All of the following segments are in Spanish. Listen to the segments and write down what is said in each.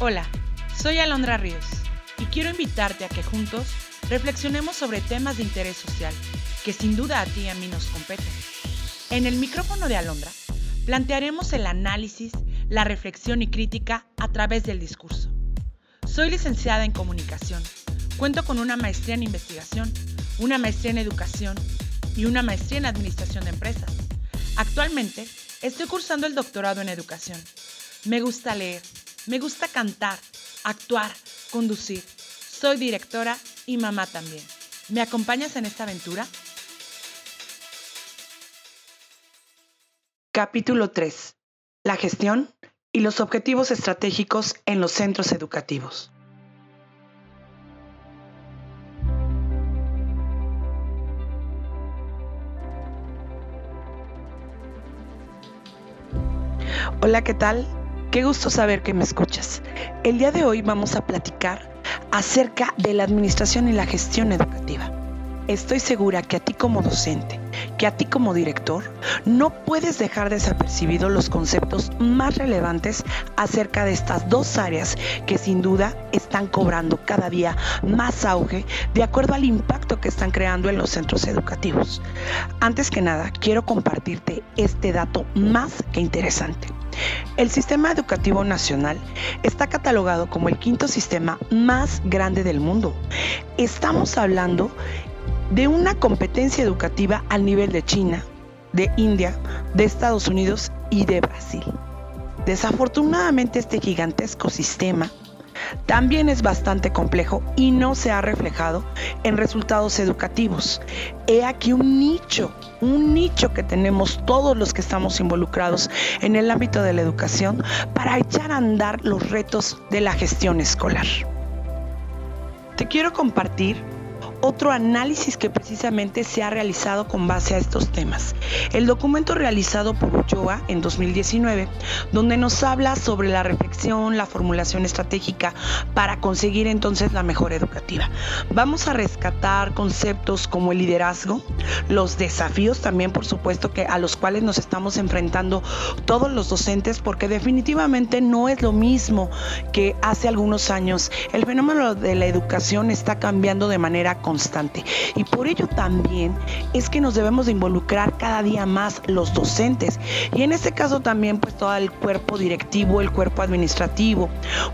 Hola, soy Alondra Ríos y quiero invitarte a que juntos reflexionemos sobre temas de interés social que sin duda a ti y a mí nos competen. En el micrófono de Alondra plantearemos el análisis, la reflexión y crítica a través del discurso. Soy licenciada en comunicación, cuento con una maestría en investigación, una maestría en educación y una maestría en administración de empresas. Actualmente estoy cursando el doctorado en educación. Me gusta leer, me gusta cantar, actuar, conducir. Soy directora y mamá también. ¿Me acompañas en esta aventura? Capítulo 3. La gestión y los objetivos estratégicos en los centros educativos. Hola, ¿qué tal? Qué gusto saber que me escuchas. El día de hoy vamos a platicar acerca de la administración y la gestión educativa. Estoy segura que a ti como docente, que a ti como director, no puedes dejar desapercibido los conceptos más relevantes acerca de estas dos áreas que sin duda están cobrando cada día más auge de acuerdo al impacto que están creando en los centros educativos. Antes que nada, quiero compartirte este dato más que interesante. El sistema educativo nacional está catalogado como el quinto sistema más grande del mundo. Estamos hablando de una competencia educativa al nivel de China, de India, de Estados Unidos y de Brasil. Desafortunadamente este gigantesco sistema también es bastante complejo y no se ha reflejado en resultados educativos. He aquí un nicho, un nicho que tenemos todos los que estamos involucrados en el ámbito de la educación para echar a andar los retos de la gestión escolar. Te quiero compartir otro análisis que precisamente se ha realizado con base a estos temas. El documento realizado por Ochoa en 2019, donde nos habla sobre la reflexión, la formulación estratégica para conseguir entonces la mejora educativa. Vamos a rescatar conceptos como el liderazgo, los desafíos también, por supuesto, que a los cuales nos estamos enfrentando todos los docentes, porque definitivamente no es lo mismo que hace algunos años. El fenómeno de la educación está cambiando de manera constante Y por ello también es que nos debemos de involucrar cada día más los docentes. Y en este caso también pues todo el cuerpo directivo, el cuerpo administrativo,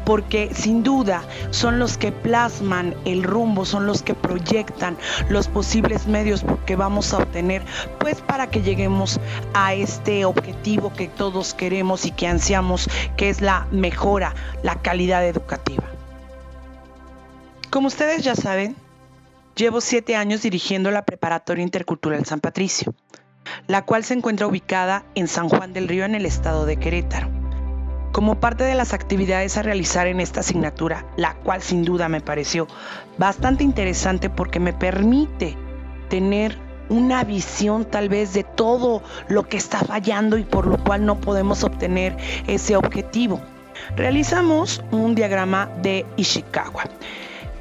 porque sin duda son los que plasman el rumbo, son los que proyectan los posibles medios que vamos a obtener pues para que lleguemos a este objetivo que todos queremos y que ansiamos, que es la mejora, la calidad educativa. Como ustedes ya saben, Llevo siete años dirigiendo la Preparatoria Intercultural San Patricio, la cual se encuentra ubicada en San Juan del Río en el estado de Querétaro. Como parte de las actividades a realizar en esta asignatura, la cual sin duda me pareció bastante interesante porque me permite tener una visión tal vez de todo lo que está fallando y por lo cual no podemos obtener ese objetivo. Realizamos un diagrama de Ishikawa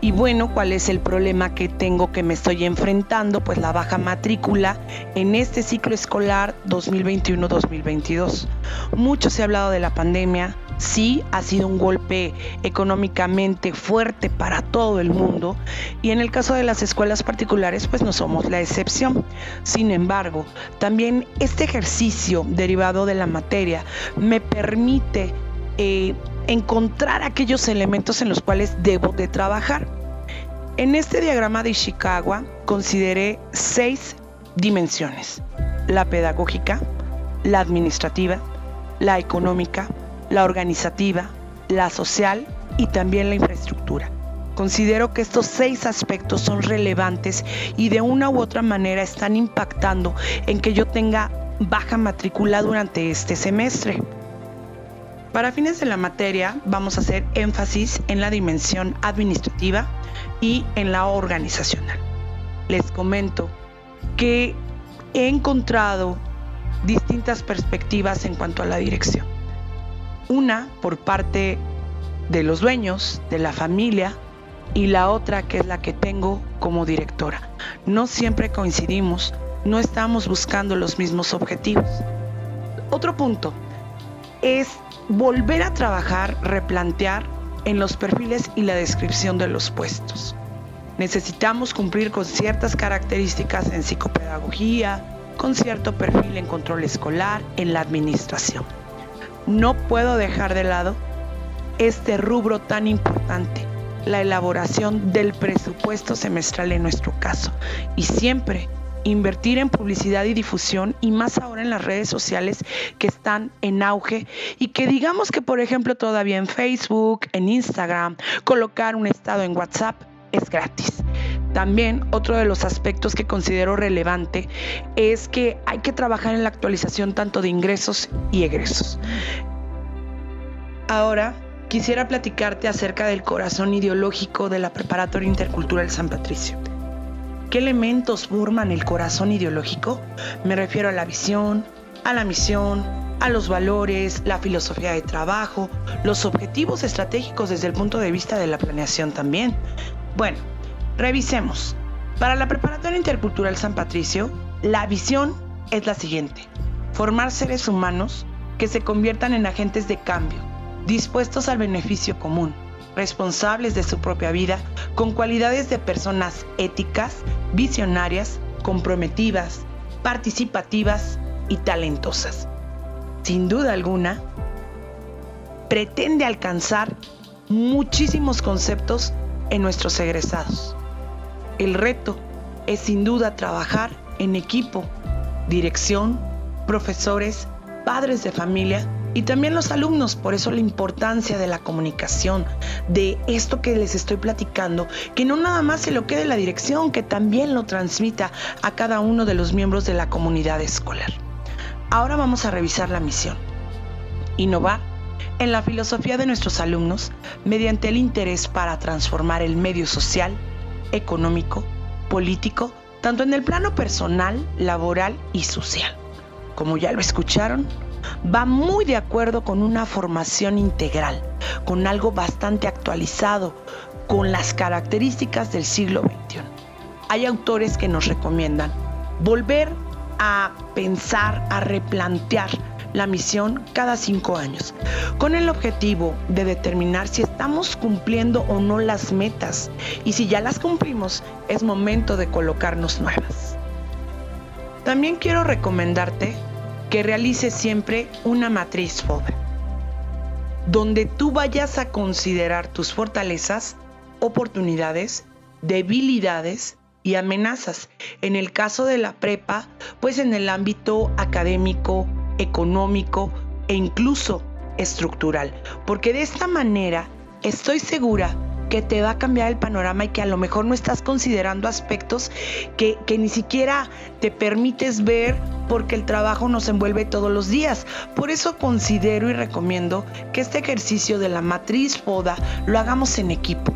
y bueno, ¿cuál es el problema que tengo que me estoy enfrentando? Pues la baja matrícula en este ciclo escolar 2021-2022. Mucho se ha hablado de la pandemia, sí ha sido un golpe económicamente fuerte para todo el mundo y en el caso de las escuelas particulares pues no somos la excepción. Sin embargo, también este ejercicio derivado de la materia me permite eh, encontrar aquellos elementos en los cuales debo de trabajar. En este diagrama de Ishikawa consideré seis dimensiones. La pedagógica, la administrativa, la económica, la organizativa, la social y también la infraestructura. Considero que estos seis aspectos son relevantes y de una u otra manera están impactando en que yo tenga baja matrícula durante este semestre. Para fines de la materia vamos a hacer énfasis en la dimensión administrativa y en la organizacional. Les comento que he encontrado distintas perspectivas en cuanto a la dirección. Una por parte de los dueños, de la familia, y la otra que es la que tengo como directora. No siempre coincidimos, no estamos buscando los mismos objetivos. Otro punto es volver a trabajar, replantear en los perfiles y la descripción de los puestos. Necesitamos cumplir con ciertas características en psicopedagogía, con cierto perfil en control escolar, en la administración. No puedo dejar de lado este rubro tan importante, la elaboración del presupuesto semestral en nuestro caso. Y siempre invertir en publicidad y difusión y más ahora en las redes sociales que están en auge y que digamos que por ejemplo todavía en Facebook, en Instagram, colocar un estado en WhatsApp es gratis. También otro de los aspectos que considero relevante es que hay que trabajar en la actualización tanto de ingresos y egresos. Ahora quisiera platicarte acerca del corazón ideológico de la Preparatoria Intercultural San Patricio. ¿Qué elementos forman el corazón ideológico? Me refiero a la visión, a la misión, a los valores, la filosofía de trabajo, los objetivos estratégicos desde el punto de vista de la planeación también. Bueno, revisemos. Para la Preparatoria Intercultural San Patricio, la visión es la siguiente. Formar seres humanos que se conviertan en agentes de cambio, dispuestos al beneficio común responsables de su propia vida, con cualidades de personas éticas, visionarias, comprometidas, participativas y talentosas. Sin duda alguna, pretende alcanzar muchísimos conceptos en nuestros egresados. El reto es sin duda trabajar en equipo, dirección, profesores, padres de familia y también los alumnos, por eso la importancia de la comunicación, de esto que les estoy platicando, que no nada más se lo quede la dirección, que también lo transmita a cada uno de los miembros de la comunidad escolar. Ahora vamos a revisar la misión. Innovar en la filosofía de nuestros alumnos mediante el interés para transformar el medio social, económico, político, tanto en el plano personal, laboral y social. Como ya lo escucharon, va muy de acuerdo con una formación integral, con algo bastante actualizado, con las características del siglo XXI. Hay autores que nos recomiendan volver a pensar, a replantear la misión cada cinco años, con el objetivo de determinar si estamos cumpliendo o no las metas y si ya las cumplimos, es momento de colocarnos nuevas. También quiero recomendarte que realices siempre una matriz FODA, donde tú vayas a considerar tus fortalezas, oportunidades, debilidades y amenazas. En el caso de la prepa, pues en el ámbito académico, económico e incluso estructural, porque de esta manera estoy segura que te va a cambiar el panorama y que a lo mejor no estás considerando aspectos que, que ni siquiera te permites ver porque el trabajo nos envuelve todos los días. Por eso considero y recomiendo que este ejercicio de la matriz FODA lo hagamos en equipo.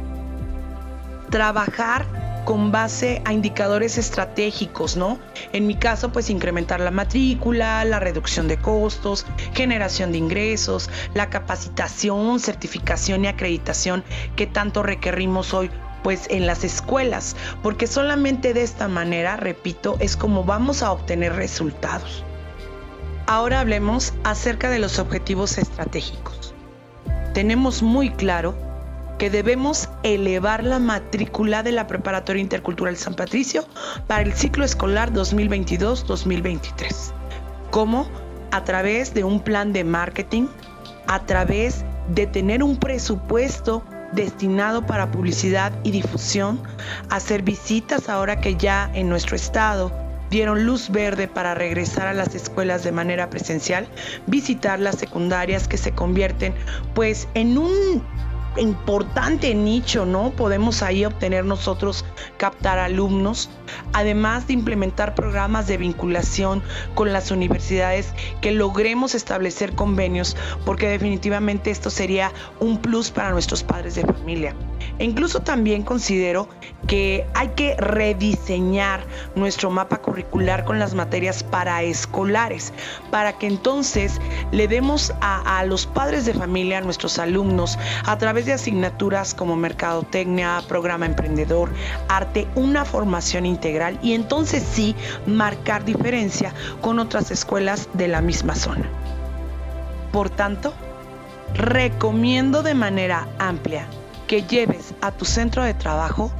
Trabajar con base a indicadores estratégicos, ¿no? En mi caso, pues incrementar la matrícula, la reducción de costos, generación de ingresos, la capacitación, certificación y acreditación que tanto requerimos hoy pues en las escuelas, porque solamente de esta manera, repito, es como vamos a obtener resultados. Ahora hablemos acerca de los objetivos estratégicos. Tenemos muy claro que debemos elevar la matrícula de la Preparatoria Intercultural San Patricio para el ciclo escolar 2022-2023. ¿Cómo? A través de un plan de marketing, a través de tener un presupuesto destinado para publicidad y difusión, hacer visitas ahora que ya en nuestro estado dieron luz verde para regresar a las escuelas de manera presencial, visitar las secundarias que se convierten pues en un importante nicho, ¿no? Podemos ahí obtener nosotros captar alumnos, además de implementar programas de vinculación con las universidades que logremos establecer convenios, porque definitivamente esto sería un plus para nuestros padres de familia. E incluso también considero que hay que rediseñar nuestro mapa curricular con las materias paraescolares, para que entonces le demos a, a los padres de familia, a nuestros alumnos, a través de asignaturas como mercadotecnia, programa emprendedor, arte, una formación integral y entonces sí marcar diferencia con otras escuelas de la misma zona. Por tanto, recomiendo de manera amplia que lleves a tu centro de trabajo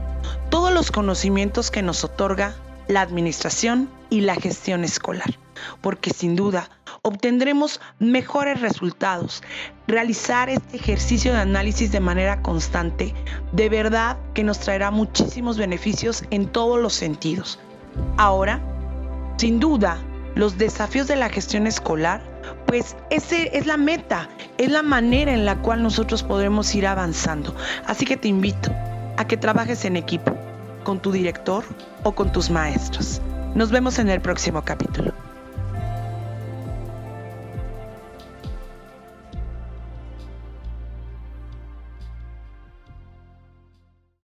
todos los conocimientos que nos otorga la administración y la gestión escolar, porque sin duda obtendremos mejores resultados. Realizar este ejercicio de análisis de manera constante, de verdad que nos traerá muchísimos beneficios en todos los sentidos. Ahora, sin duda, los desafíos de la gestión escolar, pues ese es la meta, es la manera en la cual nosotros podremos ir avanzando. Así que te invito a que trabajes en equipo con tu director o con tus maestros. Nos vemos en el próximo capítulo.